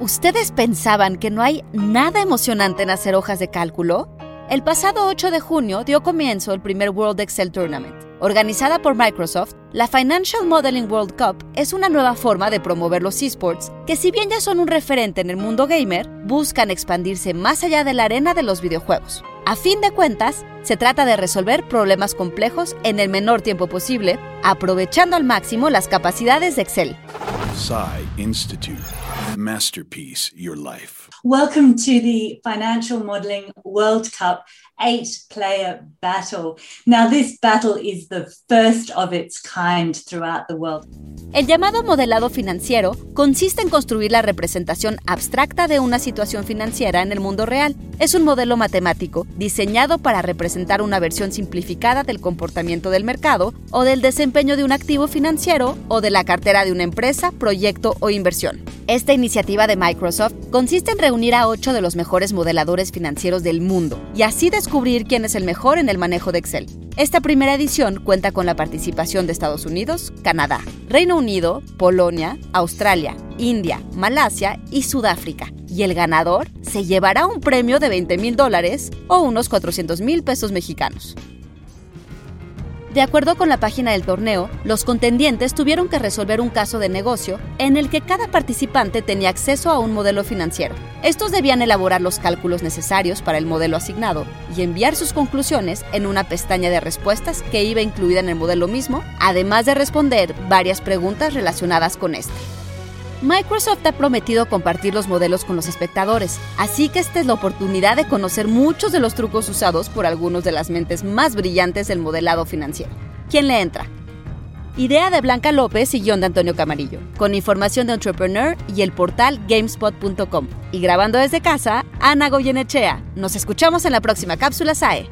¿Ustedes pensaban que no hay nada emocionante en hacer hojas de cálculo? El pasado 8 de junio dio comienzo el primer World Excel Tournament. Organizada por Microsoft, la Financial Modeling World Cup es una nueva forma de promover los esports que si bien ya son un referente en el mundo gamer, buscan expandirse más allá de la arena de los videojuegos. A fin de cuentas, se trata de resolver problemas complejos en el menor tiempo posible, aprovechando al máximo las capacidades de Excel. Institute. Masterpiece Your Life. Welcome to the Financial Modeling World Cup eight player battle. Now, this battle is the first of its kind throughout the world. El llamado modelado financiero consiste en construir la representación abstracta de una situación financiera en el mundo real. Es un modelo matemático diseñado para representar una versión simplificada del comportamiento del mercado o del desempeño de un activo financiero o de la cartera de una empresa, proyecto o inversión. Esta iniciativa de Microsoft consiste en reunir a ocho de los mejores modeladores financieros del mundo y así descubrir quién es el mejor en el manejo de Excel. Esta primera edición cuenta con la participación de Estados Unidos, Canadá, Reino Unido, Polonia, Australia, India, Malasia y Sudáfrica. Y el ganador se llevará un premio de 20 mil dólares o unos 400 mil pesos mexicanos. De acuerdo con la página del torneo, los contendientes tuvieron que resolver un caso de negocio en el que cada participante tenía acceso a un modelo financiero. Estos debían elaborar los cálculos necesarios para el modelo asignado y enviar sus conclusiones en una pestaña de respuestas que iba incluida en el modelo mismo, además de responder varias preguntas relacionadas con este. Microsoft ha prometido compartir los modelos con los espectadores, así que esta es la oportunidad de conocer muchos de los trucos usados por algunos de las mentes más brillantes del modelado financiero. ¿Quién le entra? Idea de Blanca López y guion de Antonio Camarillo, con información de Entrepreneur y el portal gamespot.com. Y grabando desde casa, Ana Goyenechea. Nos escuchamos en la próxima cápsula SAE.